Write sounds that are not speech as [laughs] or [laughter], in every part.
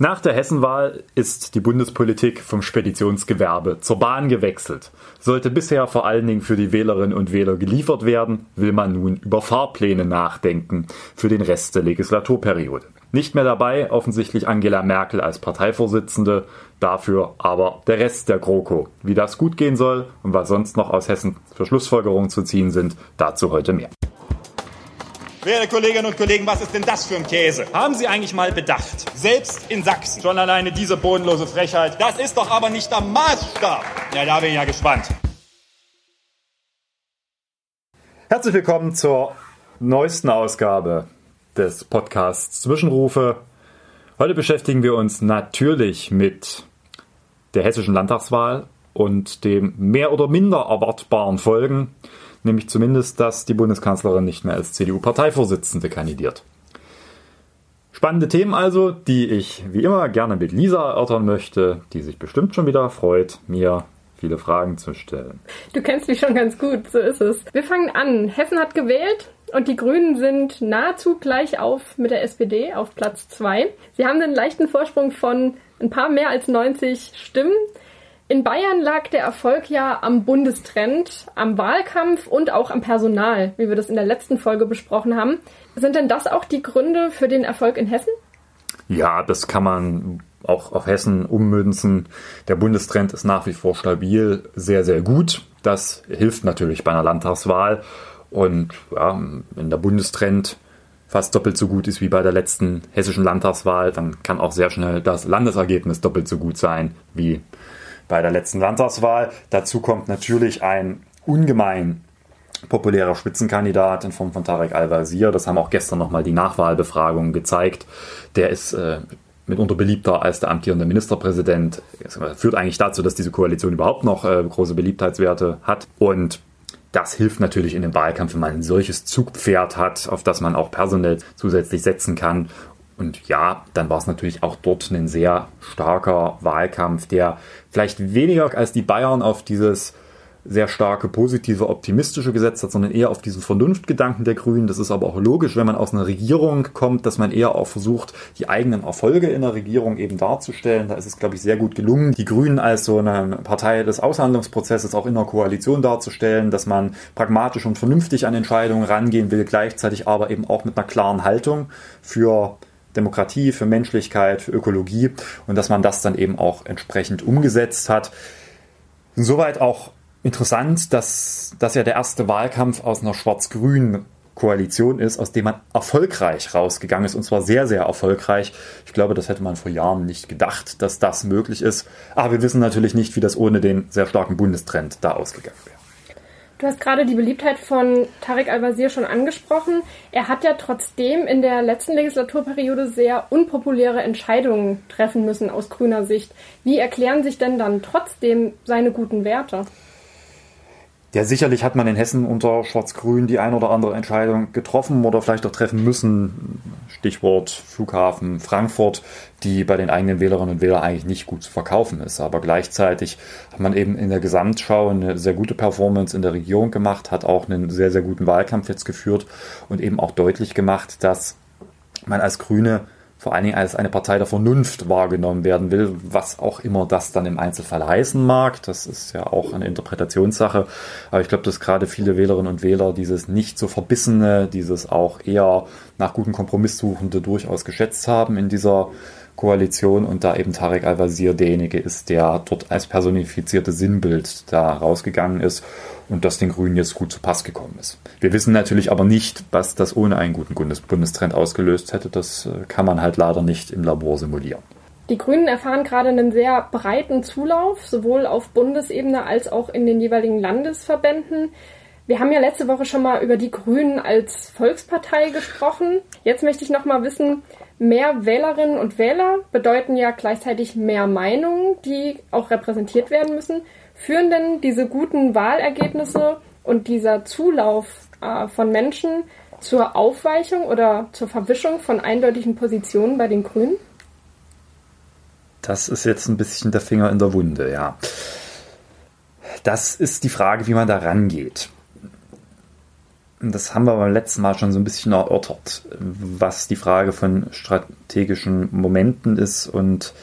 Nach der Hessenwahl ist die Bundespolitik vom Speditionsgewerbe zur Bahn gewechselt. Sollte bisher vor allen Dingen für die Wählerinnen und Wähler geliefert werden, will man nun über Fahrpläne nachdenken für den Rest der Legislaturperiode. Nicht mehr dabei offensichtlich Angela Merkel als Parteivorsitzende, dafür aber der Rest der GroKo. Wie das gut gehen soll und was sonst noch aus Hessen für Schlussfolgerungen zu ziehen sind, dazu heute mehr. Werte Kolleginnen und Kollegen, was ist denn das für ein Käse? Haben Sie eigentlich mal bedacht? Selbst in Sachsen. Schon alleine diese bodenlose Frechheit. Das ist doch aber nicht der Maßstab. Ja, da bin ich ja gespannt. Herzlich willkommen zur neuesten Ausgabe des Podcasts Zwischenrufe. Heute beschäftigen wir uns natürlich mit der hessischen Landtagswahl und dem mehr oder minder erwartbaren Folgen nämlich zumindest, dass die Bundeskanzlerin nicht mehr als CDU-Parteivorsitzende kandidiert. Spannende Themen also, die ich wie immer gerne mit Lisa erörtern möchte, die sich bestimmt schon wieder freut, mir viele Fragen zu stellen. Du kennst mich schon ganz gut, so ist es. Wir fangen an. Hessen hat gewählt und die Grünen sind nahezu gleich auf mit der SPD auf Platz 2. Sie haben einen leichten Vorsprung von ein paar mehr als 90 Stimmen. In Bayern lag der Erfolg ja am Bundestrend, am Wahlkampf und auch am Personal, wie wir das in der letzten Folge besprochen haben. Sind denn das auch die Gründe für den Erfolg in Hessen? Ja, das kann man auch auf Hessen ummünzen. Der Bundestrend ist nach wie vor stabil, sehr, sehr gut. Das hilft natürlich bei einer Landtagswahl. Und ja, wenn der Bundestrend fast doppelt so gut ist wie bei der letzten hessischen Landtagswahl, dann kann auch sehr schnell das Landesergebnis doppelt so gut sein wie bei der letzten Landtagswahl. Dazu kommt natürlich ein ungemein populärer Spitzenkandidat in Form von Tarek Al-Wazir. Das haben auch gestern nochmal die Nachwahlbefragungen gezeigt. Der ist äh, mitunter beliebter als der amtierende Ministerpräsident. Das führt eigentlich dazu, dass diese Koalition überhaupt noch äh, große Beliebtheitswerte hat. Und das hilft natürlich in dem Wahlkampf, wenn man ein solches Zugpferd hat, auf das man auch personell zusätzlich setzen kann. Und ja, dann war es natürlich auch dort ein sehr starker Wahlkampf, der vielleicht weniger als die Bayern auf dieses sehr starke positive, optimistische gesetzt hat, sondern eher auf diesen Vernunftgedanken der Grünen. Das ist aber auch logisch, wenn man aus einer Regierung kommt, dass man eher auch versucht, die eigenen Erfolge in der Regierung eben darzustellen. Da ist es, glaube ich, sehr gut gelungen, die Grünen als so eine Partei des Aushandlungsprozesses auch in der Koalition darzustellen, dass man pragmatisch und vernünftig an Entscheidungen rangehen will, gleichzeitig aber eben auch mit einer klaren Haltung für Demokratie, für Menschlichkeit, für Ökologie und dass man das dann eben auch entsprechend umgesetzt hat. Insoweit auch interessant, dass das ja der erste Wahlkampf aus einer schwarz-grünen Koalition ist, aus dem man erfolgreich rausgegangen ist und zwar sehr, sehr erfolgreich. Ich glaube, das hätte man vor Jahren nicht gedacht, dass das möglich ist. Aber wir wissen natürlich nicht, wie das ohne den sehr starken Bundestrend da ausgegangen wäre. Du hast gerade die Beliebtheit von Tarek Al-Wazir schon angesprochen. Er hat ja trotzdem in der letzten Legislaturperiode sehr unpopuläre Entscheidungen treffen müssen aus grüner Sicht. Wie erklären sich denn dann trotzdem seine guten Werte? Ja, sicherlich hat man in Hessen unter Schwarz-Grün die ein oder andere Entscheidung getroffen oder vielleicht auch treffen müssen. Stichwort Flughafen Frankfurt, die bei den eigenen Wählerinnen und Wählern eigentlich nicht gut zu verkaufen ist. Aber gleichzeitig hat man eben in der Gesamtschau eine sehr gute Performance in der Regierung gemacht, hat auch einen sehr, sehr guten Wahlkampf jetzt geführt und eben auch deutlich gemacht, dass man als Grüne vor allen Dingen als eine Partei der Vernunft wahrgenommen werden will, was auch immer das dann im Einzelfall heißen mag. Das ist ja auch eine Interpretationssache. Aber ich glaube, dass gerade viele Wählerinnen und Wähler dieses nicht so verbissene, dieses auch eher nach guten Kompromisssuchende durchaus geschätzt haben in dieser Koalition und da eben Tarek Al-Wazir derjenige ist, der dort als personifizierte Sinnbild da rausgegangen ist und das den Grünen jetzt gut zu Pass gekommen ist. Wir wissen natürlich aber nicht, was das ohne einen guten Bundes Bundestrend ausgelöst hätte. Das äh, kann man halt leider nicht im Labor simulieren. Die Grünen erfahren gerade einen sehr breiten Zulauf, sowohl auf Bundesebene als auch in den jeweiligen Landesverbänden. Wir haben ja letzte Woche schon mal über die Grünen als Volkspartei gesprochen. Jetzt möchte ich noch mal wissen, mehr Wählerinnen und Wähler bedeuten ja gleichzeitig mehr Meinungen, die auch repräsentiert werden müssen. Führen denn diese guten Wahlergebnisse und dieser Zulauf äh, von Menschen zur Aufweichung oder zur Verwischung von eindeutigen Positionen bei den Grünen? Das ist jetzt ein bisschen der Finger in der Wunde, ja. Das ist die Frage, wie man da rangeht. Das haben wir beim letzten Mal schon so ein bisschen erörtert, was die Frage von strategischen Momenten ist und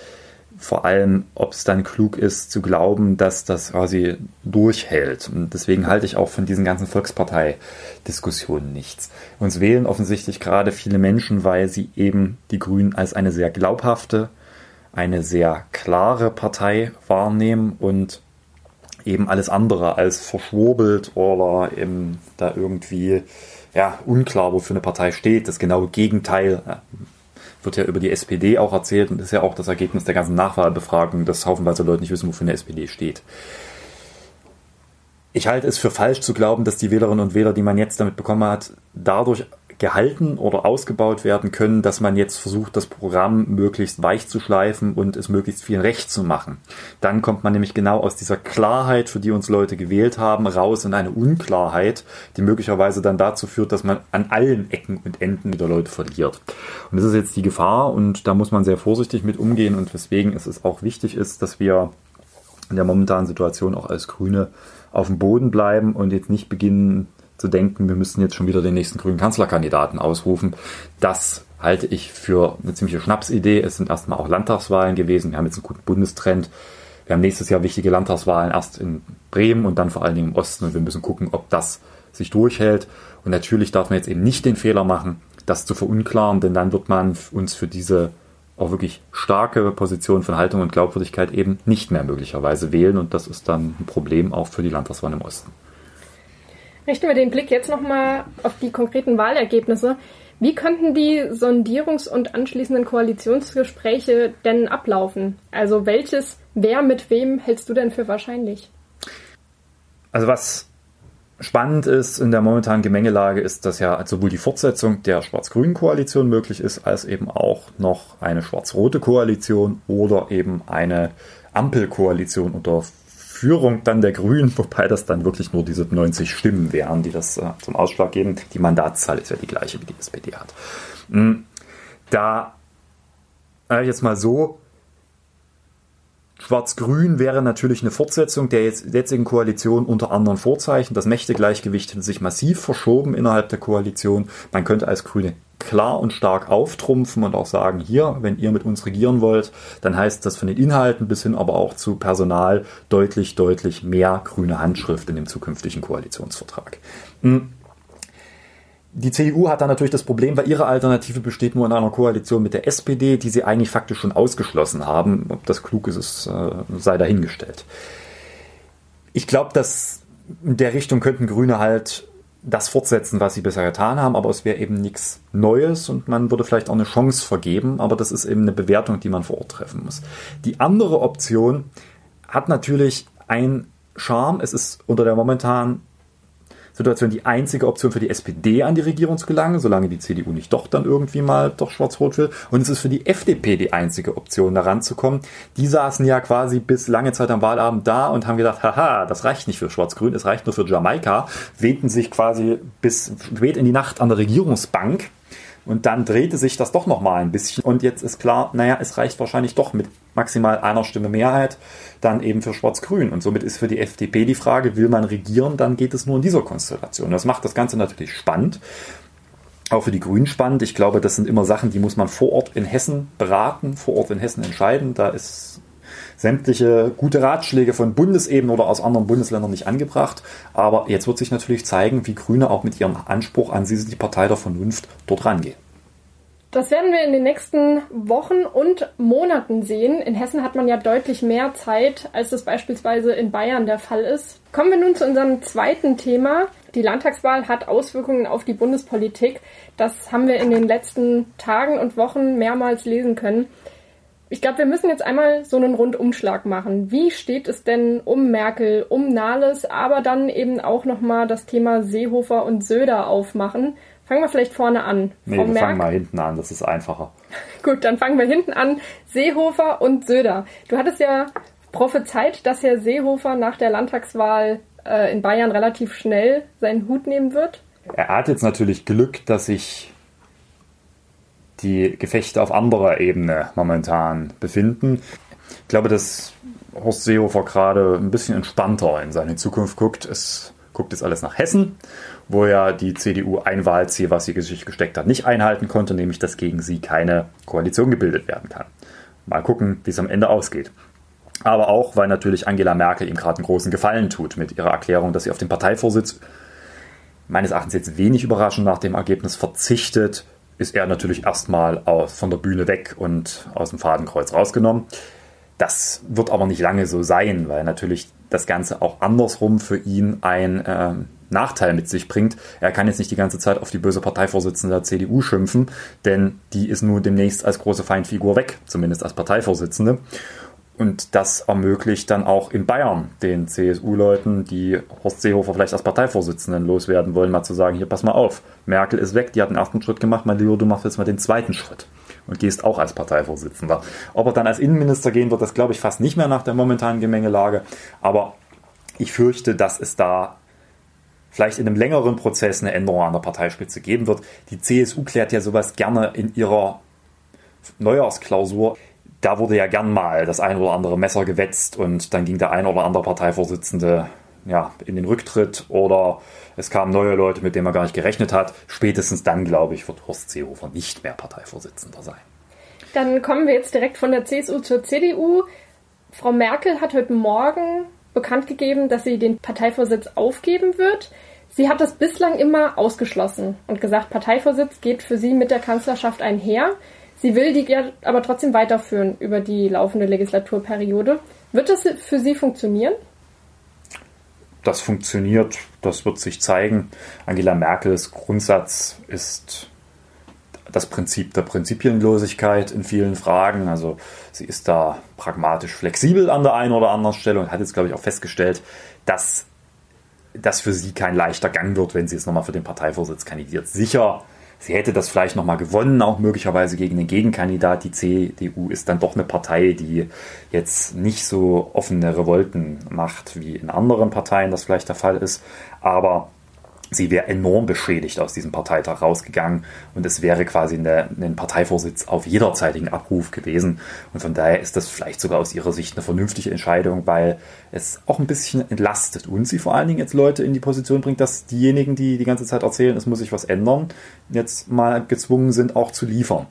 vor allem, ob es dann klug ist zu glauben, dass das quasi durchhält. Und deswegen halte ich auch von diesen ganzen Volkspartei-Diskussionen nichts. Uns wählen offensichtlich gerade viele Menschen, weil sie eben die Grünen als eine sehr glaubhafte, eine sehr klare Partei wahrnehmen und eben alles andere als verschwurbelt oder eben da irgendwie ja, unklar, wofür eine Partei steht. Das genaue Gegenteil wird ja über die SPD auch erzählt und ist ja auch das Ergebnis der ganzen Nachwahlbefragung, dass haufenweise Leute nicht wissen, wofür eine SPD steht. Ich halte es für falsch zu glauben, dass die Wählerinnen und Wähler, die man jetzt damit bekommen hat, dadurch gehalten oder ausgebaut werden können, dass man jetzt versucht, das Programm möglichst weich zu schleifen und es möglichst viel recht zu machen. Dann kommt man nämlich genau aus dieser Klarheit, für die uns Leute gewählt haben, raus in eine Unklarheit, die möglicherweise dann dazu führt, dass man an allen Ecken und Enden wieder Leute verliert. Und das ist jetzt die Gefahr und da muss man sehr vorsichtig mit umgehen und weswegen es auch wichtig ist, dass wir in der momentanen Situation auch als Grüne auf dem Boden bleiben und jetzt nicht beginnen, zu denken, wir müssen jetzt schon wieder den nächsten grünen Kanzlerkandidaten ausrufen. Das halte ich für eine ziemliche Schnapsidee. Es sind erstmal auch Landtagswahlen gewesen. Wir haben jetzt einen guten Bundestrend. Wir haben nächstes Jahr wichtige Landtagswahlen erst in Bremen und dann vor allen Dingen im Osten. Und wir müssen gucken, ob das sich durchhält. Und natürlich darf man jetzt eben nicht den Fehler machen, das zu verunklaren, denn dann wird man uns für diese auch wirklich starke Position von Haltung und Glaubwürdigkeit eben nicht mehr möglicherweise wählen. Und das ist dann ein Problem auch für die Landtagswahlen im Osten. Richten wir den Blick jetzt nochmal auf die konkreten Wahlergebnisse. Wie könnten die Sondierungs- und anschließenden Koalitionsgespräche denn ablaufen? Also welches Wer mit wem hältst du denn für wahrscheinlich? Also was spannend ist in der momentanen Gemengelage ist, dass ja sowohl die Fortsetzung der schwarz-grünen Koalition möglich ist, als eben auch noch eine schwarz-rote Koalition oder eben eine Ampelkoalition unter Führung dann der Grünen, [laughs] wobei das dann wirklich nur diese 90 Stimmen wären, die das äh, zum Ausschlag geben. Die Mandatszahl ist ja die gleiche, wie die SPD hat. Hm, da äh, jetzt mal so, Schwarz-Grün wäre natürlich eine Fortsetzung der jetzigen Koalition unter anderen Vorzeichen. Das Mächtegleichgewicht hätte sich massiv verschoben innerhalb der Koalition. Man könnte als Grüne klar und stark auftrumpfen und auch sagen, hier, wenn ihr mit uns regieren wollt, dann heißt das von den Inhalten bis hin aber auch zu Personal deutlich, deutlich mehr grüne Handschrift in dem zukünftigen Koalitionsvertrag. Hm. Die CDU hat da natürlich das Problem, weil ihre Alternative besteht nur in einer Koalition mit der SPD, die sie eigentlich faktisch schon ausgeschlossen haben. Ob das klug ist, ist äh, sei dahingestellt. Ich glaube, dass in der Richtung könnten Grüne halt das fortsetzen, was sie bisher getan haben, aber es wäre eben nichts Neues und man würde vielleicht auch eine Chance vergeben, aber das ist eben eine Bewertung, die man vor Ort treffen muss. Die andere Option hat natürlich ein Charme. Es ist unter der momentanen Situation die einzige Option für die SPD an die Regierung zu gelangen, solange die CDU nicht doch dann irgendwie mal doch schwarz-rot will. Und es ist für die FDP die einzige Option, da ranzukommen. Die saßen ja quasi bis lange Zeit am Wahlabend da und haben gedacht, haha, das reicht nicht für Schwarz-Grün, es reicht nur für Jamaika, wähnten sich quasi bis spät in die Nacht an der Regierungsbank und dann drehte sich das doch nochmal ein bisschen. Und jetzt ist klar, naja, es reicht wahrscheinlich doch mit maximal einer Stimme Mehrheit dann eben für Schwarz-Grün. Und somit ist für die FDP die Frage, will man regieren, dann geht es nur in dieser Konstellation. Das macht das Ganze natürlich spannend. Auch für die Grünen spannend. Ich glaube, das sind immer Sachen, die muss man vor Ort in Hessen beraten, vor Ort in Hessen entscheiden. Da ist sämtliche gute Ratschläge von Bundesebene oder aus anderen Bundesländern nicht angebracht. Aber jetzt wird sich natürlich zeigen, wie Grüne auch mit ihrem Anspruch an sie die Partei der Vernunft dort rangehen. Das werden wir in den nächsten Wochen und Monaten sehen. In Hessen hat man ja deutlich mehr Zeit, als das beispielsweise in Bayern der Fall ist. Kommen wir nun zu unserem zweiten Thema. Die Landtagswahl hat Auswirkungen auf die Bundespolitik. Das haben wir in den letzten Tagen und Wochen mehrmals lesen können. Ich glaube, wir müssen jetzt einmal so einen Rundumschlag machen. Wie steht es denn um Merkel, um Nahles, aber dann eben auch nochmal das Thema Seehofer und Söder aufmachen? Fangen wir vielleicht vorne an. Nee, Frau wir Merck. fangen mal hinten an, das ist einfacher. [laughs] Gut, dann fangen wir hinten an. Seehofer und Söder. Du hattest ja prophezeit, dass Herr Seehofer nach der Landtagswahl äh, in Bayern relativ schnell seinen Hut nehmen wird. Er hat jetzt natürlich Glück, dass sich die Gefechte auf anderer Ebene momentan befinden. Ich glaube, dass Horst Seehofer gerade ein bisschen entspannter in seine Zukunft guckt. Es guckt jetzt alles nach Hessen, wo ja die CDU ein Wahlziel, was sie sich gesteckt hat, nicht einhalten konnte, nämlich dass gegen sie keine Koalition gebildet werden kann. Mal gucken, wie es am Ende ausgeht. Aber auch, weil natürlich Angela Merkel ihm gerade einen großen Gefallen tut mit ihrer Erklärung, dass sie auf den Parteivorsitz meines Erachtens jetzt wenig überraschend nach dem Ergebnis verzichtet, ist er natürlich erstmal von der Bühne weg und aus dem Fadenkreuz rausgenommen. Das wird aber nicht lange so sein, weil natürlich das Ganze auch andersrum für ihn ein äh, Nachteil mit sich bringt. Er kann jetzt nicht die ganze Zeit auf die böse Parteivorsitzende der CDU schimpfen, denn die ist nun demnächst als große Feindfigur weg, zumindest als Parteivorsitzende. Und das ermöglicht dann auch in Bayern den CSU-Leuten, die Horst Seehofer vielleicht als Parteivorsitzenden loswerden wollen, mal zu sagen, hier pass mal auf, Merkel ist weg, die hat den ersten Schritt gemacht, mein Lieber, du machst jetzt mal den zweiten Schritt und gehst auch als Parteivorsitzender. Ob er dann als Innenminister gehen wird, das glaube ich fast nicht mehr nach der momentanen Gemengelage. Aber ich fürchte, dass es da vielleicht in einem längeren Prozess eine Änderung an der Parteispitze geben wird. Die CSU klärt ja sowas gerne in ihrer Neujahrsklausur da wurde ja gern mal das ein oder andere Messer gewetzt und dann ging der ein oder andere Parteivorsitzende ja, in den Rücktritt oder es kamen neue Leute, mit denen man gar nicht gerechnet hat. Spätestens dann, glaube ich, wird Horst Seehofer nicht mehr Parteivorsitzender sein. Dann kommen wir jetzt direkt von der CSU zur CDU. Frau Merkel hat heute Morgen bekannt gegeben, dass sie den Parteivorsitz aufgeben wird. Sie hat das bislang immer ausgeschlossen und gesagt, Parteivorsitz geht für sie mit der Kanzlerschaft einher. Sie will die aber trotzdem weiterführen über die laufende Legislaturperiode. Wird das für Sie funktionieren? Das funktioniert, das wird sich zeigen. Angela Merkels Grundsatz ist das Prinzip der Prinzipienlosigkeit in vielen Fragen. Also sie ist da pragmatisch flexibel an der einen oder anderen Stelle und hat jetzt, glaube ich, auch festgestellt, dass das für sie kein leichter Gang wird, wenn sie jetzt nochmal für den Parteivorsitz kandidiert. Sicher Sie hätte das vielleicht nochmal gewonnen, auch möglicherweise gegen den Gegenkandidat. Die CDU ist dann doch eine Partei, die jetzt nicht so offene Revolten macht, wie in anderen Parteien das vielleicht der Fall ist. Aber sie wäre enorm beschädigt aus diesem Parteitag rausgegangen und es wäre quasi ein Parteivorsitz auf jederzeitigen Abruf gewesen. Und von daher ist das vielleicht sogar aus ihrer Sicht eine vernünftige Entscheidung, weil es auch ein bisschen entlastet und sie vor allen Dingen jetzt Leute in die Position bringt, dass diejenigen, die die ganze Zeit erzählen, es muss sich was ändern, jetzt mal gezwungen sind, auch zu liefern.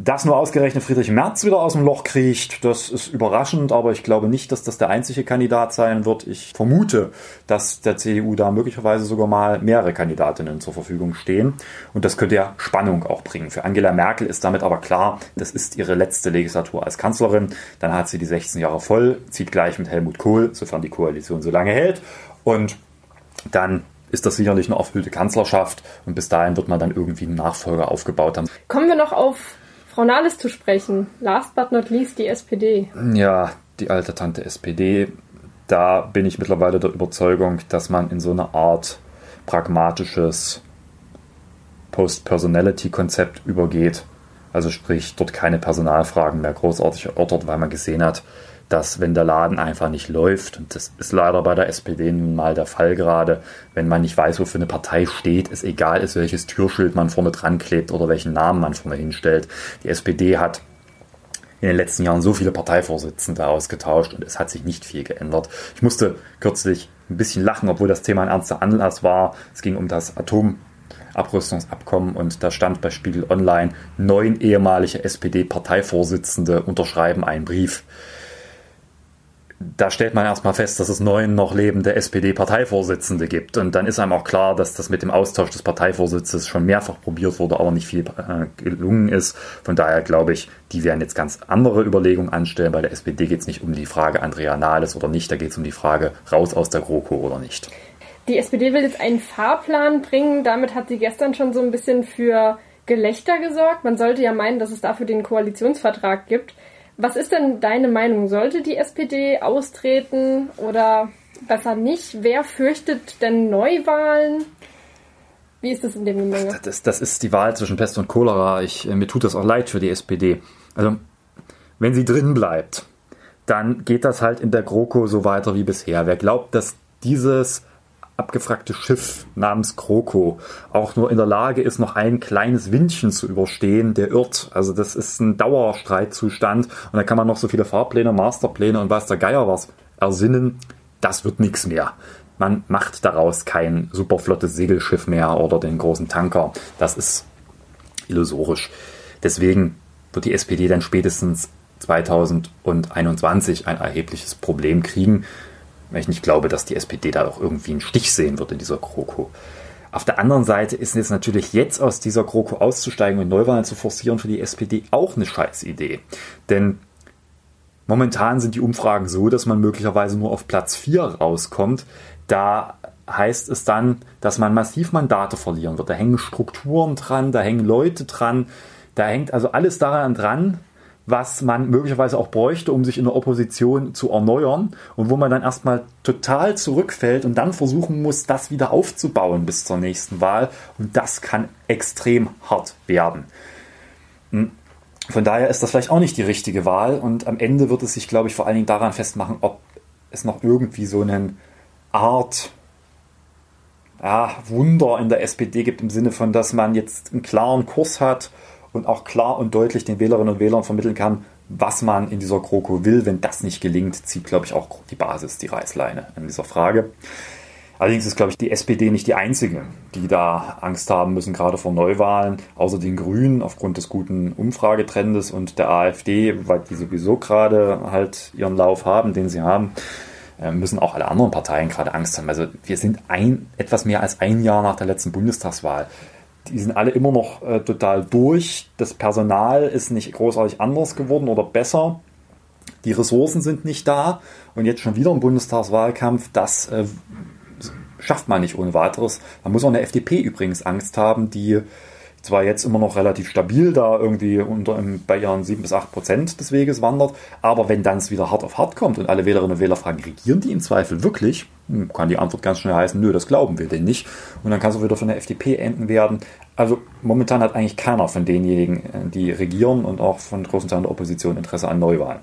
Dass nur ausgerechnet Friedrich Merz wieder aus dem Loch kriecht, das ist überraschend, aber ich glaube nicht, dass das der einzige Kandidat sein wird. Ich vermute, dass der CDU da möglicherweise sogar mal mehrere Kandidatinnen zur Verfügung stehen. Und das könnte ja Spannung auch bringen. Für Angela Merkel ist damit aber klar, das ist ihre letzte Legislatur als Kanzlerin. Dann hat sie die 16 Jahre voll, zieht gleich mit Helmut Kohl, sofern die Koalition so lange hält. Und dann ist das sicherlich eine erfüllte Kanzlerschaft und bis dahin wird man dann irgendwie einen Nachfolger aufgebaut haben. Kommen wir noch auf Frau Nahles zu sprechen. Last but not least die SPD. Ja, die alte Tante SPD. Da bin ich mittlerweile der Überzeugung, dass man in so eine Art pragmatisches Post-Personality-Konzept übergeht. Also sprich, dort keine Personalfragen mehr großartig erörtert, weil man gesehen hat, dass wenn der Laden einfach nicht läuft, und das ist leider bei der SPD nun mal der Fall gerade, wenn man nicht weiß, wofür eine Partei steht, es egal ist, welches Türschild man vorne dran klebt oder welchen Namen man vorne hinstellt. Die SPD hat in den letzten Jahren so viele Parteivorsitzende ausgetauscht und es hat sich nicht viel geändert. Ich musste kürzlich ein bisschen lachen, obwohl das Thema ein ernster Anlass war. Es ging um das Atomabrüstungsabkommen und da stand bei Spiegel Online, neun ehemalige SPD-Parteivorsitzende unterschreiben einen Brief da stellt man erstmal fest, dass es neun noch lebende SPD-Parteivorsitzende gibt. Und dann ist einem auch klar, dass das mit dem Austausch des Parteivorsitzes schon mehrfach probiert wurde, aber nicht viel äh, gelungen ist. Von daher glaube ich, die werden jetzt ganz andere Überlegungen anstellen. Bei der SPD geht es nicht um die Frage Andrea Nahles oder nicht, da geht es um die Frage raus aus der GroKo oder nicht. Die SPD will jetzt einen Fahrplan bringen. Damit hat sie gestern schon so ein bisschen für Gelächter gesorgt. Man sollte ja meinen, dass es dafür den Koalitionsvertrag gibt. Was ist denn deine Meinung? Sollte die SPD austreten oder besser nicht? Wer fürchtet denn Neuwahlen? Wie ist das in dem Gemenge? Das, das ist die Wahl zwischen Pest und Cholera. Ich, äh, mir tut das auch leid für die SPD. Also, wenn sie drin bleibt, dann geht das halt in der GroKo so weiter wie bisher. Wer glaubt, dass dieses abgefragte Schiff namens Kroko auch nur in der Lage ist, noch ein kleines Windchen zu überstehen, der irrt. Also das ist ein Dauerstreitzustand und da kann man noch so viele Fahrpläne, Masterpläne und weiß der Geier was ersinnen. Das wird nichts mehr. man macht daraus kein superflottes Segelschiff mehr oder den großen Tanker. Das ist illusorisch. Deswegen wird die SPD dann spätestens 2021 ein erhebliches Problem kriegen, weil ich nicht glaube, dass die SPD da auch irgendwie einen Stich sehen wird in dieser GroKo. Auf der anderen Seite ist es natürlich jetzt aus dieser GroKo auszusteigen und Neuwahlen zu forcieren für die SPD auch eine Scheißidee. Denn momentan sind die Umfragen so, dass man möglicherweise nur auf Platz 4 rauskommt. Da heißt es dann, dass man massiv Mandate verlieren wird. Da hängen Strukturen dran, da hängen Leute dran, da hängt also alles daran dran, was man möglicherweise auch bräuchte, um sich in der Opposition zu erneuern und wo man dann erstmal total zurückfällt und dann versuchen muss, das wieder aufzubauen bis zur nächsten Wahl. Und das kann extrem hart werden. Hm. Von daher ist das vielleicht auch nicht die richtige Wahl und am Ende wird es sich, glaube ich, vor allen Dingen daran festmachen, ob es noch irgendwie so eine Art ja, Wunder in der SPD gibt, im Sinne von, dass man jetzt einen klaren Kurs hat und auch klar und deutlich den Wählerinnen und Wählern vermitteln kann, was man in dieser GroKo will. Wenn das nicht gelingt, zieht, glaube ich, auch die Basis die Reißleine in dieser Frage. Allerdings ist, glaube ich, die SPD nicht die einzige, die da Angst haben müssen, gerade vor Neuwahlen. Außer den Grünen aufgrund des guten Umfragetrendes und der AfD, weil die sowieso gerade halt ihren Lauf haben, den sie haben, äh, müssen auch alle anderen Parteien gerade Angst haben. Also wir sind ein, etwas mehr als ein Jahr nach der letzten Bundestagswahl die sind alle immer noch äh, total durch. Das Personal ist nicht großartig anders geworden oder besser. Die Ressourcen sind nicht da. Und jetzt schon wieder ein Bundestagswahlkampf, das äh, schafft man nicht ohne weiteres. Da muss auch eine FDP übrigens Angst haben, die zwar jetzt immer noch relativ stabil da irgendwie unter bei ihren 7 bis 8 Prozent des Weges wandert, aber wenn dann es wieder hart auf hart kommt und alle Wählerinnen und Wähler fragen, regieren die im Zweifel wirklich, hm, kann die Antwort ganz schnell heißen, nö, das glauben wir denn nicht. Und dann kann es auch wieder von der FDP enden werden. Also momentan hat eigentlich keiner von denjenigen, äh, die regieren und auch von großen Teilen der Opposition Interesse an Neuwahlen.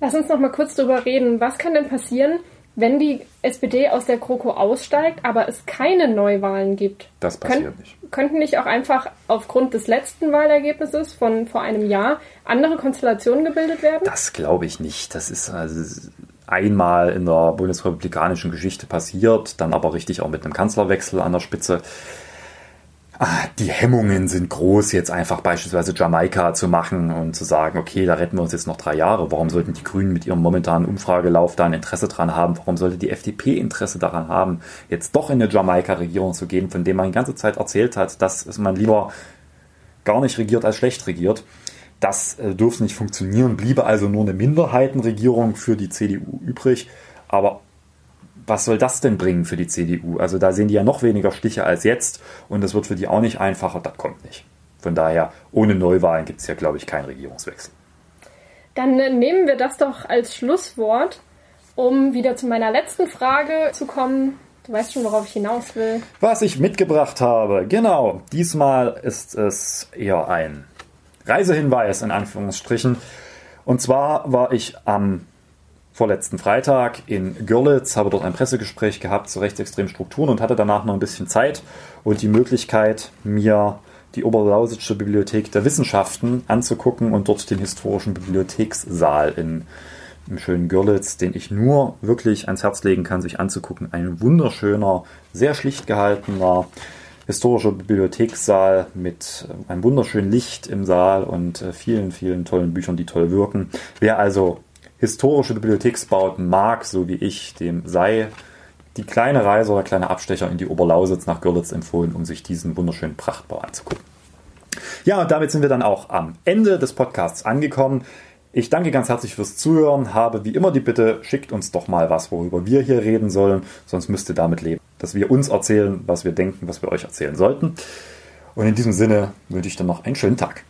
Lass uns noch mal kurz darüber reden. Was kann denn passieren, wenn die SPD aus der GroKo aussteigt, aber es keine Neuwahlen gibt? Das passiert Kön nicht. Könnten nicht auch einfach aufgrund des letzten Wahlergebnisses von vor einem Jahr andere Konstellationen gebildet werden? Das glaube ich nicht. Das ist also einmal in der bundesrepublikanischen Geschichte passiert, dann aber richtig auch mit einem Kanzlerwechsel an der Spitze. Ah, die Hemmungen sind groß, jetzt einfach beispielsweise Jamaika zu machen und zu sagen, okay, da retten wir uns jetzt noch drei Jahre. Warum sollten die Grünen mit ihrem momentanen Umfragelauf da ein Interesse dran haben? Warum sollte die FDP Interesse daran haben, jetzt doch in eine Jamaika-Regierung zu gehen, von dem man die ganze Zeit erzählt hat, dass man lieber gar nicht regiert als schlecht regiert? Das äh, dürfte nicht funktionieren, bliebe also nur eine Minderheitenregierung für die CDU übrig. Aber was soll das denn bringen für die CDU? Also da sehen die ja noch weniger Stiche als jetzt und das wird für die auch nicht einfacher, das kommt nicht. Von daher, ohne Neuwahlen gibt es ja, glaube ich, keinen Regierungswechsel. Dann äh, nehmen wir das doch als Schlusswort, um wieder zu meiner letzten Frage zu kommen. Du weißt schon, worauf ich hinaus will. Was ich mitgebracht habe, genau. Diesmal ist es eher ein Reisehinweis in Anführungsstrichen. Und zwar war ich am vorletzten Freitag in Görlitz, habe dort ein Pressegespräch gehabt zu rechtsextremen Strukturen und hatte danach noch ein bisschen Zeit und die Möglichkeit, mir die Oberlausitzer Bibliothek der Wissenschaften anzugucken und dort den historischen Bibliothekssaal in, im schönen Görlitz, den ich nur wirklich ans Herz legen kann, sich anzugucken. Ein wunderschöner, sehr schlicht gehaltener historischer Bibliothekssaal mit einem wunderschönen Licht im Saal und äh, vielen, vielen tollen Büchern, die toll wirken. Wer also historische Bibliotheksbauten mag, so wie ich, dem sei die kleine Reise oder kleine Abstecher in die Oberlausitz nach Görlitz empfohlen, um sich diesen wunderschönen Prachtbau anzugucken. Ja, und damit sind wir dann auch am Ende des Podcasts angekommen. Ich danke ganz herzlich fürs Zuhören, habe wie immer die Bitte, schickt uns doch mal was, worüber wir hier reden sollen, sonst müsst ihr damit leben, dass wir uns erzählen, was wir denken, was wir euch erzählen sollten. Und in diesem Sinne wünsche ich dann noch einen schönen Tag.